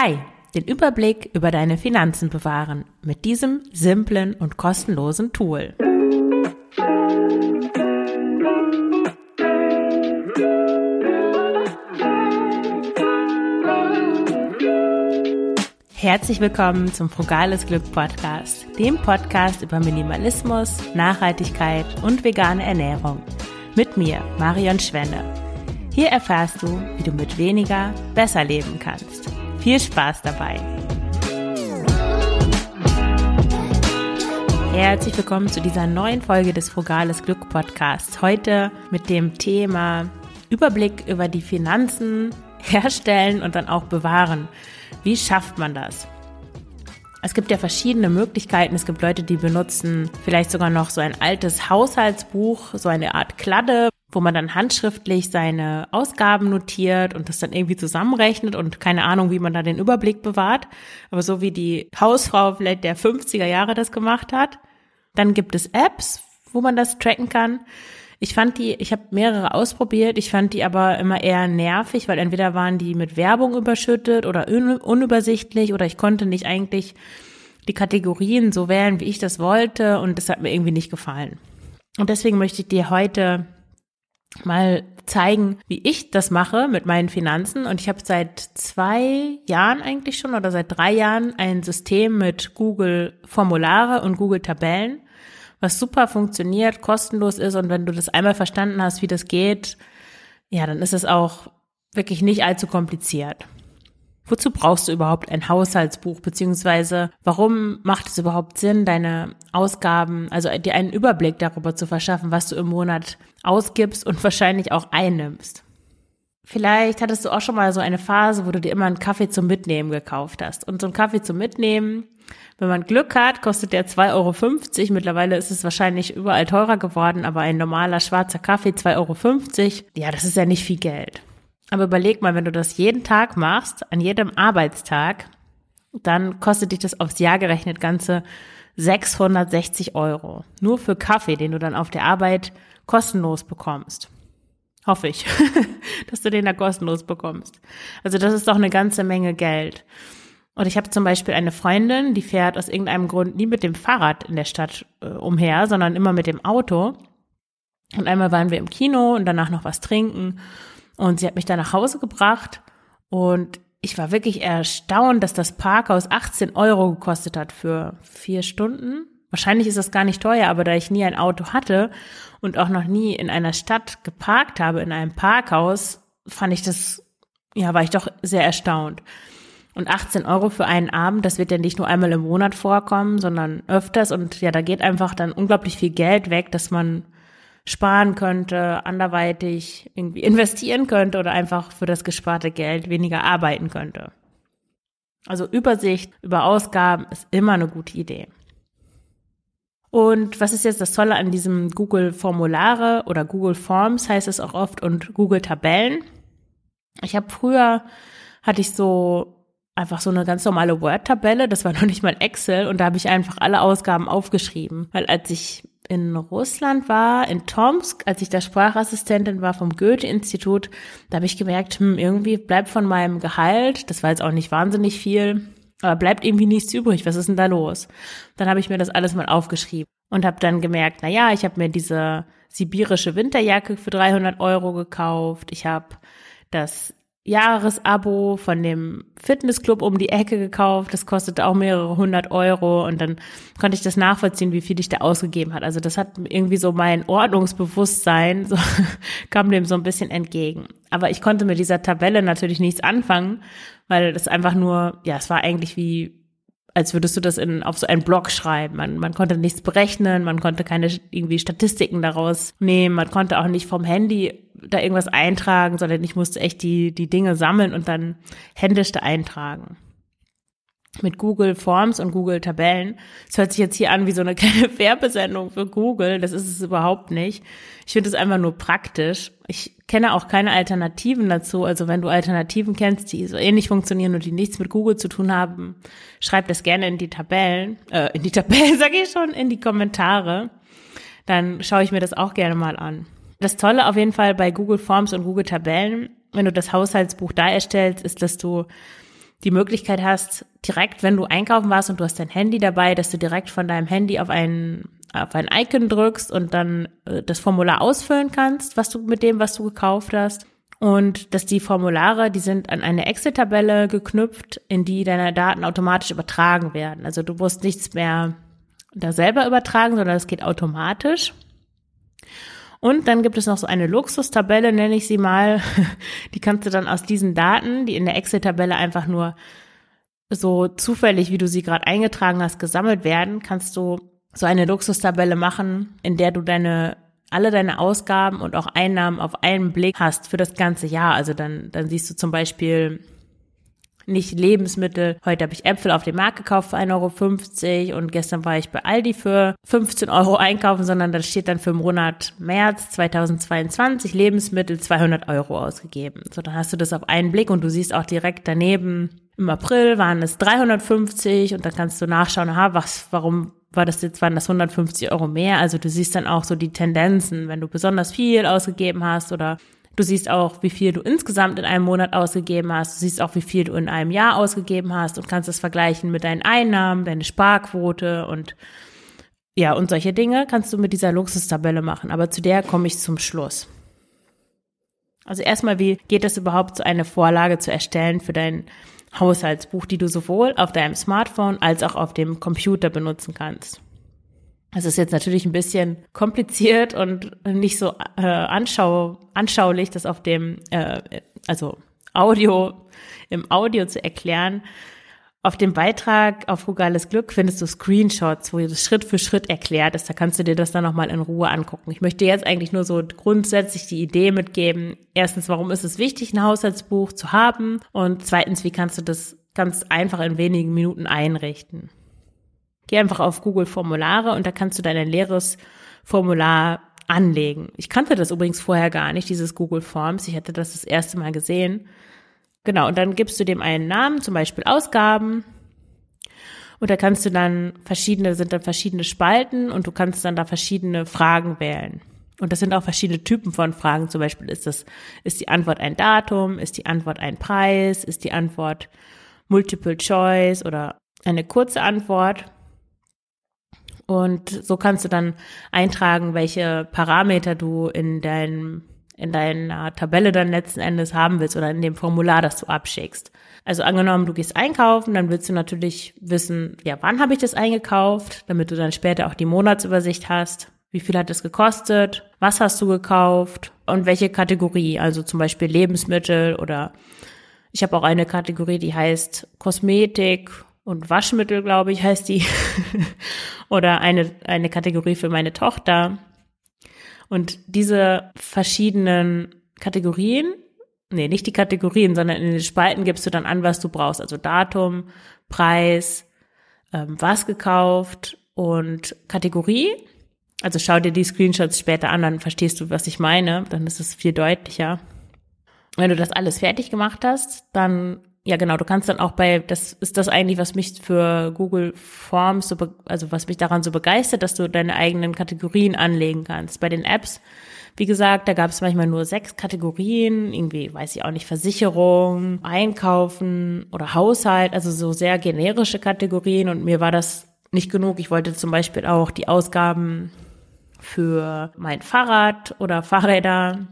Hi, den Überblick über deine Finanzen bewahren mit diesem simplen und kostenlosen Tool. Herzlich willkommen zum Frugales Glück Podcast, dem Podcast über Minimalismus, Nachhaltigkeit und vegane Ernährung. Mit mir, Marion Schwenne. Hier erfährst du, wie du mit weniger besser leben kannst. Viel Spaß dabei! Herzlich willkommen zu dieser neuen Folge des Frugales Glück Podcasts. Heute mit dem Thema Überblick über die Finanzen herstellen und dann auch bewahren. Wie schafft man das? Es gibt ja verschiedene Möglichkeiten. Es gibt Leute, die benutzen vielleicht sogar noch so ein altes Haushaltsbuch, so eine Art Kladde, wo man dann handschriftlich seine Ausgaben notiert und das dann irgendwie zusammenrechnet und keine Ahnung, wie man da den Überblick bewahrt. Aber so wie die Hausfrau vielleicht der 50er Jahre das gemacht hat. Dann gibt es Apps, wo man das tracken kann. Ich fand die, ich habe mehrere ausprobiert, ich fand die aber immer eher nervig, weil entweder waren die mit Werbung überschüttet oder un unübersichtlich oder ich konnte nicht eigentlich die Kategorien so wählen, wie ich das wollte und das hat mir irgendwie nicht gefallen. Und deswegen möchte ich dir heute mal zeigen, wie ich das mache mit meinen Finanzen. Und ich habe seit zwei Jahren eigentlich schon oder seit drei Jahren ein System mit Google Formulare und Google Tabellen was super funktioniert, kostenlos ist und wenn du das einmal verstanden hast, wie das geht, ja, dann ist es auch wirklich nicht allzu kompliziert. Wozu brauchst du überhaupt ein Haushaltsbuch, beziehungsweise warum macht es überhaupt Sinn, deine Ausgaben, also dir einen Überblick darüber zu verschaffen, was du im Monat ausgibst und wahrscheinlich auch einnimmst? Vielleicht hattest du auch schon mal so eine Phase, wo du dir immer einen Kaffee zum Mitnehmen gekauft hast. Und so ein Kaffee zum Mitnehmen, wenn man Glück hat, kostet der 2,50 Euro. Mittlerweile ist es wahrscheinlich überall teurer geworden, aber ein normaler schwarzer Kaffee 2,50 Euro. Ja, das ist ja nicht viel Geld. Aber überleg mal, wenn du das jeden Tag machst, an jedem Arbeitstag, dann kostet dich das aufs Jahr gerechnet ganze 660 Euro. Nur für Kaffee, den du dann auf der Arbeit kostenlos bekommst. Hoffe ich, dass du den da kostenlos bekommst. Also das ist doch eine ganze Menge Geld. Und ich habe zum Beispiel eine Freundin, die fährt aus irgendeinem Grund nie mit dem Fahrrad in der Stadt äh, umher, sondern immer mit dem Auto. Und einmal waren wir im Kino und danach noch was trinken. Und sie hat mich da nach Hause gebracht. Und ich war wirklich erstaunt, dass das Parkhaus 18 Euro gekostet hat für vier Stunden. Wahrscheinlich ist das gar nicht teuer, aber da ich nie ein Auto hatte und auch noch nie in einer Stadt geparkt habe, in einem Parkhaus, fand ich das, ja, war ich doch sehr erstaunt. Und 18 Euro für einen Abend, das wird ja nicht nur einmal im Monat vorkommen, sondern öfters. Und ja, da geht einfach dann unglaublich viel Geld weg, dass man sparen könnte, anderweitig irgendwie investieren könnte oder einfach für das gesparte Geld weniger arbeiten könnte. Also Übersicht über Ausgaben ist immer eine gute Idee. Und was ist jetzt das Tolle an diesem Google Formulare oder Google Forms heißt es auch oft und Google Tabellen? Ich habe früher hatte ich so einfach so eine ganz normale Word-Tabelle, das war noch nicht mal Excel und da habe ich einfach alle Ausgaben aufgeschrieben, weil als ich in Russland war, in Tomsk, als ich da Sprachassistentin war vom Goethe-Institut, da habe ich gemerkt, hm, irgendwie bleibt von meinem Gehalt, das war jetzt auch nicht wahnsinnig viel, aber bleibt irgendwie nichts übrig. Was ist denn da los? Dann habe ich mir das alles mal aufgeschrieben und habe dann gemerkt, na ja, ich habe mir diese sibirische Winterjacke für 300 Euro gekauft. Ich habe das Jahresabo von dem Fitnessclub um die Ecke gekauft. Das kostete auch mehrere hundert Euro und dann konnte ich das nachvollziehen, wie viel ich da ausgegeben hat. Also das hat irgendwie so mein Ordnungsbewusstsein, so, kam dem so ein bisschen entgegen. Aber ich konnte mit dieser Tabelle natürlich nichts anfangen, weil das einfach nur, ja, es war eigentlich wie als würdest du das in, auf so einen Blog schreiben. Man, man konnte nichts berechnen, man konnte keine irgendwie Statistiken daraus nehmen, man konnte auch nicht vom Handy da irgendwas eintragen, sondern ich musste echt die, die Dinge sammeln und dann händisch da eintragen mit Google Forms und Google Tabellen. Es hört sich jetzt hier an wie so eine kleine Werbesendung für Google. Das ist es überhaupt nicht. Ich finde es einfach nur praktisch. Ich kenne auch keine Alternativen dazu. Also wenn du Alternativen kennst, die so ähnlich funktionieren und die nichts mit Google zu tun haben, schreib das gerne in die Tabellen, äh, in die Tabellen sage ich schon, in die Kommentare. Dann schaue ich mir das auch gerne mal an. Das Tolle auf jeden Fall bei Google Forms und Google Tabellen, wenn du das Haushaltsbuch da erstellst, ist, dass du die Möglichkeit hast, direkt, wenn du einkaufen warst und du hast dein Handy dabei, dass du direkt von deinem Handy auf ein, auf ein Icon drückst und dann äh, das Formular ausfüllen kannst, was du mit dem, was du gekauft hast. Und dass die Formulare, die sind an eine Excel-Tabelle geknüpft, in die deine Daten automatisch übertragen werden. Also du musst nichts mehr da selber übertragen, sondern es geht automatisch. Und dann gibt es noch so eine Luxustabelle, nenne ich sie mal. Die kannst du dann aus diesen Daten, die in der Excel-Tabelle einfach nur so zufällig, wie du sie gerade eingetragen hast, gesammelt werden, kannst du so eine Luxustabelle machen, in der du deine alle deine Ausgaben und auch Einnahmen auf einen Blick hast für das ganze Jahr. Also dann, dann siehst du zum Beispiel nicht Lebensmittel. Heute habe ich Äpfel auf dem Markt gekauft für 1,50 Euro und gestern war ich bei Aldi für 15 Euro einkaufen, sondern da steht dann für den Monat März 2022 Lebensmittel 200 Euro ausgegeben. So, dann hast du das auf einen Blick und du siehst auch direkt daneben, im April waren es 350 und dann kannst du nachschauen, aha, was, warum war das jetzt, waren das 150 Euro mehr? Also du siehst dann auch so die Tendenzen, wenn du besonders viel ausgegeben hast oder Du siehst auch, wie viel du insgesamt in einem Monat ausgegeben hast. Du siehst auch, wie viel du in einem Jahr ausgegeben hast und kannst es vergleichen mit deinen Einnahmen, deine Sparquote und ja, und solche Dinge kannst du mit dieser Luxustabelle machen. Aber zu der komme ich zum Schluss. Also erstmal, wie geht es überhaupt, so eine Vorlage zu erstellen für dein Haushaltsbuch, die du sowohl auf deinem Smartphone als auch auf dem Computer benutzen kannst? Es ist jetzt natürlich ein bisschen kompliziert und nicht so äh, anschau anschaulich, das auf dem, äh, also Audio, im Audio zu erklären. Auf dem Beitrag auf Frugales Glück findest du Screenshots, wo das Schritt für Schritt erklärt ist. Da kannst du dir das dann nochmal in Ruhe angucken. Ich möchte jetzt eigentlich nur so grundsätzlich die Idee mitgeben. Erstens, warum ist es wichtig, ein Haushaltsbuch zu haben? Und zweitens, wie kannst du das ganz einfach in wenigen Minuten einrichten? Geh einfach auf Google Formulare und da kannst du dein leeres Formular anlegen. Ich kannte das übrigens vorher gar nicht, dieses Google Forms. Ich hatte das das erste Mal gesehen. Genau, und dann gibst du dem einen Namen, zum Beispiel Ausgaben. Und da kannst du dann verschiedene, sind dann verschiedene Spalten und du kannst dann da verschiedene Fragen wählen. Und das sind auch verschiedene Typen von Fragen. Zum Beispiel ist das, ist die Antwort ein Datum, ist die Antwort ein Preis, ist die Antwort Multiple Choice oder eine kurze Antwort. Und so kannst du dann eintragen, welche Parameter du in deinem in deiner Tabelle dann letzten Endes haben willst oder in dem Formular, das du abschickst. Also angenommen, du gehst einkaufen, dann willst du natürlich wissen, ja, wann habe ich das eingekauft, damit du dann später auch die Monatsübersicht hast. Wie viel hat es gekostet? Was hast du gekauft? Und welche Kategorie? Also zum Beispiel Lebensmittel oder ich habe auch eine Kategorie, die heißt Kosmetik und Waschmittel, glaube ich, heißt die. Oder eine, eine Kategorie für meine Tochter. Und diese verschiedenen Kategorien, nee, nicht die Kategorien, sondern in den Spalten gibst du dann an, was du brauchst. Also Datum, Preis, ähm, was gekauft und Kategorie. Also schau dir die Screenshots später an, dann verstehst du, was ich meine. Dann ist es viel deutlicher. Wenn du das alles fertig gemacht hast, dann ja, genau. Du kannst dann auch bei, das ist das eigentlich, was mich für Google Forms so, also was mich daran so begeistert, dass du deine eigenen Kategorien anlegen kannst. Bei den Apps, wie gesagt, da gab es manchmal nur sechs Kategorien, irgendwie, weiß ich auch nicht, Versicherung, Einkaufen oder Haushalt, also so sehr generische Kategorien und mir war das nicht genug. Ich wollte zum Beispiel auch die Ausgaben für mein Fahrrad oder Fahrräder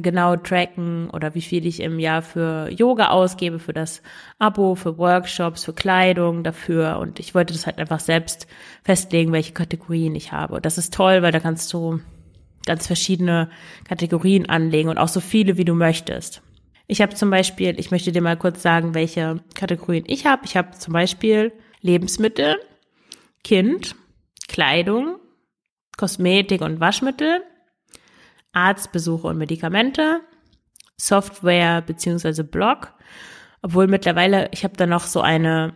genau tracken oder wie viel ich im Jahr für Yoga ausgebe, für das Abo, für Workshops, für Kleidung dafür. Und ich wollte das halt einfach selbst festlegen, welche Kategorien ich habe. Und das ist toll, weil da kannst du ganz verschiedene Kategorien anlegen und auch so viele, wie du möchtest. Ich habe zum Beispiel, ich möchte dir mal kurz sagen, welche Kategorien ich habe. Ich habe zum Beispiel Lebensmittel, Kind, Kleidung, Kosmetik und Waschmittel, Arztbesuche und Medikamente, Software beziehungsweise Blog. Obwohl mittlerweile, ich habe da noch so eine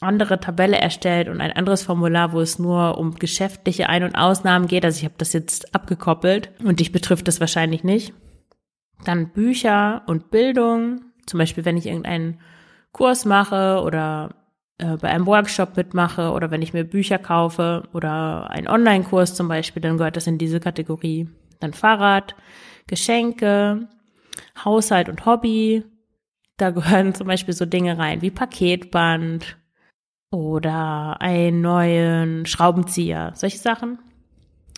andere Tabelle erstellt und ein anderes Formular, wo es nur um geschäftliche Ein- und Ausnahmen geht. Also ich habe das jetzt abgekoppelt und dich betrifft das wahrscheinlich nicht. Dann Bücher und Bildung. Zum Beispiel, wenn ich irgendeinen Kurs mache oder äh, bei einem Workshop mitmache oder wenn ich mir Bücher kaufe oder einen Online-Kurs zum Beispiel, dann gehört das in diese Kategorie dann Fahrrad, Geschenke, Haushalt und Hobby, Da gehören zum Beispiel so Dinge rein wie Paketband oder einen neuen Schraubenzieher, solche Sachen.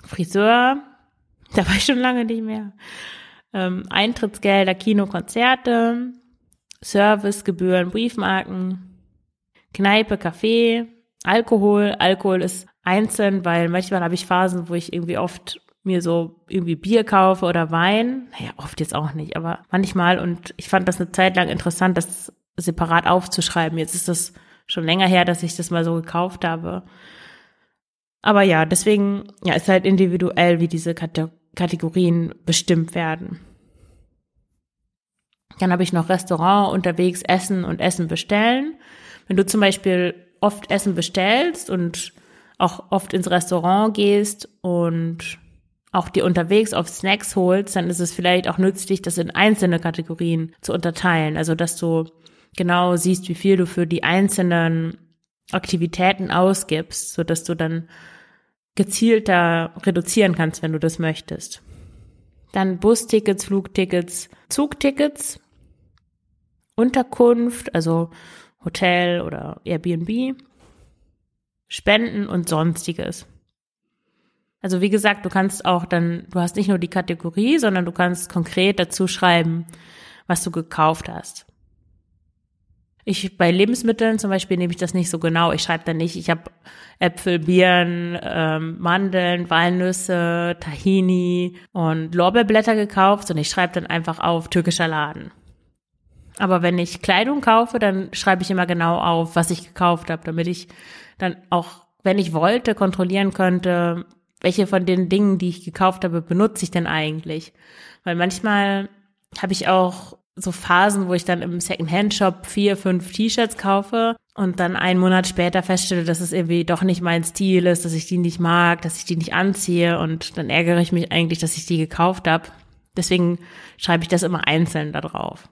Friseur, da war ich schon lange nicht mehr. Ähm, Eintrittsgelder, Kino, Konzerte, Servicegebühren, Briefmarken, Kneipe, Kaffee, Alkohol. Alkohol ist einzeln, weil manchmal habe ich Phasen, wo ich irgendwie oft mir so irgendwie Bier kaufe oder Wein. Naja, oft jetzt auch nicht, aber manchmal. Und ich fand das eine Zeit lang interessant, das separat aufzuschreiben. Jetzt ist das schon länger her, dass ich das mal so gekauft habe. Aber ja, deswegen ja, ist halt individuell, wie diese Kategorien bestimmt werden. Dann habe ich noch Restaurant unterwegs essen und Essen bestellen. Wenn du zum Beispiel oft Essen bestellst und auch oft ins Restaurant gehst und auch dir unterwegs auf Snacks holst, dann ist es vielleicht auch nützlich, das in einzelne Kategorien zu unterteilen. Also, dass du genau siehst, wie viel du für die einzelnen Aktivitäten ausgibst, so dass du dann gezielter reduzieren kannst, wenn du das möchtest. Dann Bustickets, Flugtickets, Zugtickets, Unterkunft, also Hotel oder Airbnb, Spenden und sonstiges. Also wie gesagt, du kannst auch dann, du hast nicht nur die Kategorie, sondern du kannst konkret dazu schreiben, was du gekauft hast. Ich bei Lebensmitteln zum Beispiel nehme ich das nicht so genau. Ich schreibe dann nicht, ich habe Äpfel, Birnen, ähm, Mandeln, Walnüsse, Tahini und Lorbeerblätter gekauft, sondern ich schreibe dann einfach auf türkischer Laden. Aber wenn ich Kleidung kaufe, dann schreibe ich immer genau auf, was ich gekauft habe, damit ich dann auch, wenn ich wollte, kontrollieren könnte, welche von den Dingen, die ich gekauft habe, benutze ich denn eigentlich? Weil manchmal habe ich auch so Phasen, wo ich dann im Secondhand-Shop vier, fünf T-Shirts kaufe und dann einen Monat später feststelle, dass es irgendwie doch nicht mein Stil ist, dass ich die nicht mag, dass ich die nicht anziehe und dann ärgere ich mich eigentlich, dass ich die gekauft habe. Deswegen schreibe ich das immer einzeln da drauf.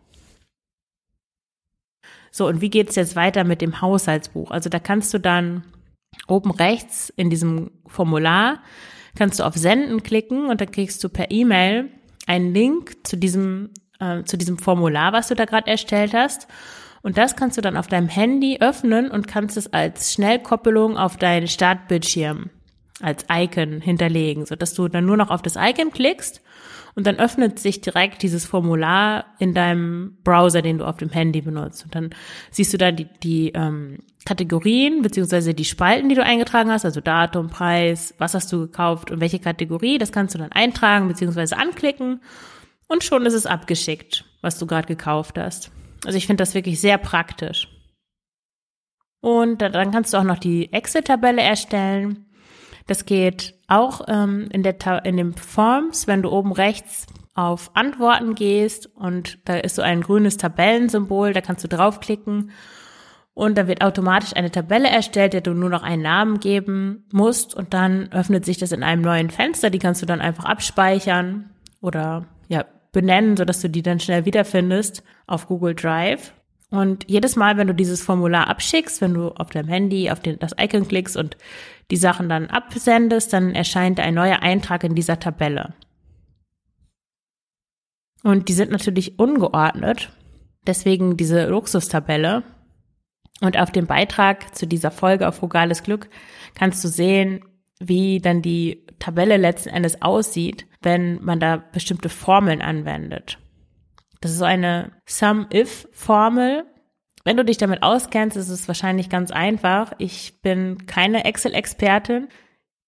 So, und wie geht's jetzt weiter mit dem Haushaltsbuch? Also da kannst du dann oben rechts in diesem Formular, kannst du auf Senden klicken und dann kriegst du per E-Mail einen Link zu diesem, äh, zu diesem Formular, was du da gerade erstellt hast. Und das kannst du dann auf deinem Handy öffnen und kannst es als Schnellkoppelung auf deinen Startbildschirm als Icon hinterlegen, so dass du dann nur noch auf das Icon klickst und dann öffnet sich direkt dieses Formular in deinem Browser, den du auf dem Handy benutzt. Und dann siehst du da die, die ähm, Kategorien beziehungsweise die Spalten, die du eingetragen hast, also Datum, Preis, was hast du gekauft und welche Kategorie. Das kannst du dann eintragen beziehungsweise anklicken und schon ist es abgeschickt, was du gerade gekauft hast. Also ich finde das wirklich sehr praktisch. Und dann kannst du auch noch die Excel-Tabelle erstellen. Das geht auch ähm, in, der in dem Forms, wenn du oben rechts auf Antworten gehst und da ist so ein grünes Tabellensymbol, da kannst du draufklicken und da wird automatisch eine Tabelle erstellt, der du nur noch einen Namen geben musst und dann öffnet sich das in einem neuen Fenster, die kannst du dann einfach abspeichern oder ja, benennen, sodass du die dann schnell wiederfindest auf Google Drive. Und jedes Mal, wenn du dieses Formular abschickst, wenn du auf deinem Handy auf den, das Icon klickst und die Sachen dann absendest, dann erscheint ein neuer Eintrag in dieser Tabelle. Und die sind natürlich ungeordnet, deswegen diese Luxustabelle. Und auf dem Beitrag zu dieser Folge auf Frugales Glück kannst du sehen, wie dann die Tabelle letzten Endes aussieht, wenn man da bestimmte Formeln anwendet. Das ist so eine Sum-If-Formel. Wenn du dich damit auskennst, ist es wahrscheinlich ganz einfach. Ich bin keine Excel-Expertin.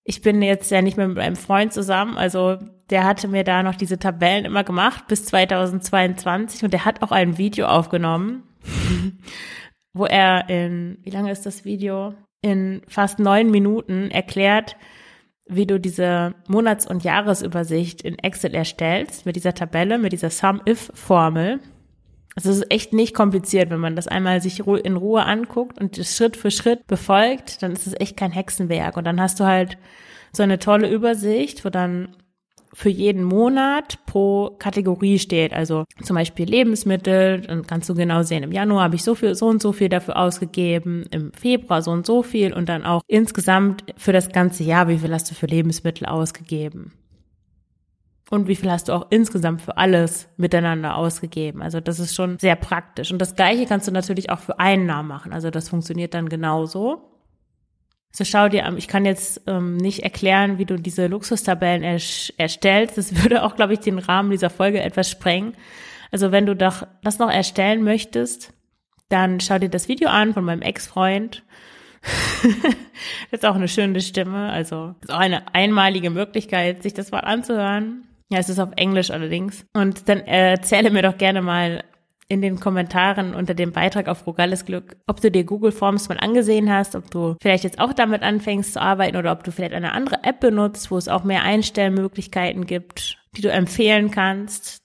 Ich bin jetzt ja nicht mehr mit einem Freund zusammen, also der hatte mir da noch diese Tabellen immer gemacht bis 2022 und der hat auch ein Video aufgenommen, wo er in, wie lange ist das Video? In fast neun Minuten erklärt, wie du diese Monats- und Jahresübersicht in Excel erstellst, mit dieser Tabelle, mit dieser Sum-If-Formel. Also es ist echt nicht kompliziert, wenn man das einmal sich in Ruhe anguckt und das Schritt für Schritt befolgt, dann ist es echt kein Hexenwerk. Und dann hast du halt so eine tolle Übersicht, wo dann für jeden Monat pro Kategorie steht. Also zum Beispiel Lebensmittel, dann kannst du genau sehen, im Januar habe ich so viel, so und so viel dafür ausgegeben, im Februar so und so viel und dann auch insgesamt für das ganze Jahr, wie viel hast du für Lebensmittel ausgegeben. Und wie viel hast du auch insgesamt für alles miteinander ausgegeben. Also das ist schon sehr praktisch. Und das gleiche kannst du natürlich auch für Einnahmen machen. Also das funktioniert dann genauso. So schau dir an, ich kann jetzt ähm, nicht erklären, wie du diese Luxustabellen erstellst. Das würde auch, glaube ich, den Rahmen dieser Folge etwas sprengen. Also wenn du doch das noch erstellen möchtest, dann schau dir das Video an von meinem Ex-Freund. das ist auch eine schöne Stimme. Also ist auch eine einmalige Möglichkeit, sich das mal anzuhören. Ja, es ist auf Englisch allerdings. Und dann erzähle mir doch gerne mal in den Kommentaren unter dem Beitrag auf Rogales Glück, ob du dir Google Forms mal angesehen hast, ob du vielleicht jetzt auch damit anfängst zu arbeiten oder ob du vielleicht eine andere App benutzt, wo es auch mehr Einstellmöglichkeiten gibt, die du empfehlen kannst.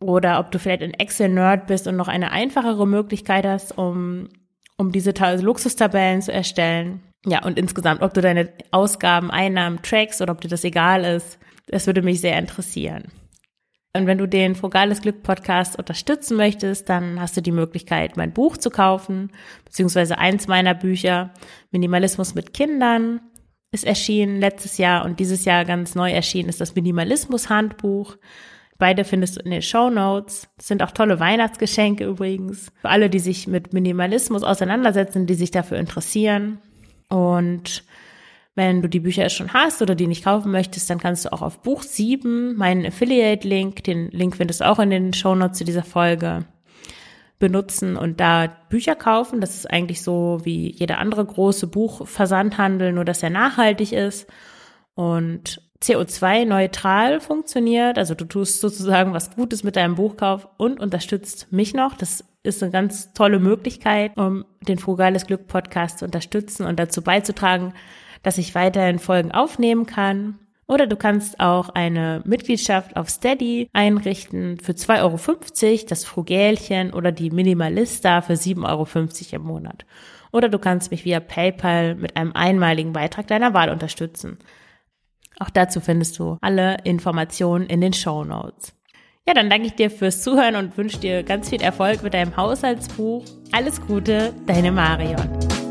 Oder ob du vielleicht ein Excel-Nerd bist und noch eine einfachere Möglichkeit hast, um, um diese Luxustabellen zu erstellen. Ja, und insgesamt, ob du deine Ausgaben, Einnahmen trackst oder ob dir das egal ist. Das würde mich sehr interessieren. Und wenn du den Frugales Glück Podcast unterstützen möchtest, dann hast du die Möglichkeit, mein Buch zu kaufen, beziehungsweise eins meiner Bücher, Minimalismus mit Kindern, ist erschienen letztes Jahr und dieses Jahr ganz neu erschienen ist das Minimalismus Handbuch. Beide findest du in den Show Notes. Sind auch tolle Weihnachtsgeschenke übrigens. Für alle, die sich mit Minimalismus auseinandersetzen, die sich dafür interessieren. Und wenn du die Bücher schon hast oder die nicht kaufen möchtest, dann kannst du auch auf Buch 7 meinen Affiliate-Link, den Link findest du auch in den Shownotes zu dieser Folge, benutzen und da Bücher kaufen. Das ist eigentlich so wie jeder andere große Buchversandhandel, nur dass er nachhaltig ist und CO2-neutral funktioniert. Also du tust sozusagen was Gutes mit deinem Buchkauf und unterstützt mich noch. Das ist eine ganz tolle Möglichkeit, um den Frugales Glück Podcast zu unterstützen und dazu beizutragen, dass ich weiterhin Folgen aufnehmen kann. Oder du kannst auch eine Mitgliedschaft auf Steady einrichten für 2,50 Euro, das Frugälchen oder die Minimalista für 7,50 Euro im Monat. Oder du kannst mich via PayPal mit einem einmaligen Beitrag deiner Wahl unterstützen. Auch dazu findest du alle Informationen in den Show Notes. Ja, dann danke ich dir fürs Zuhören und wünsche dir ganz viel Erfolg mit deinem Haushaltsbuch. Alles Gute, deine Marion.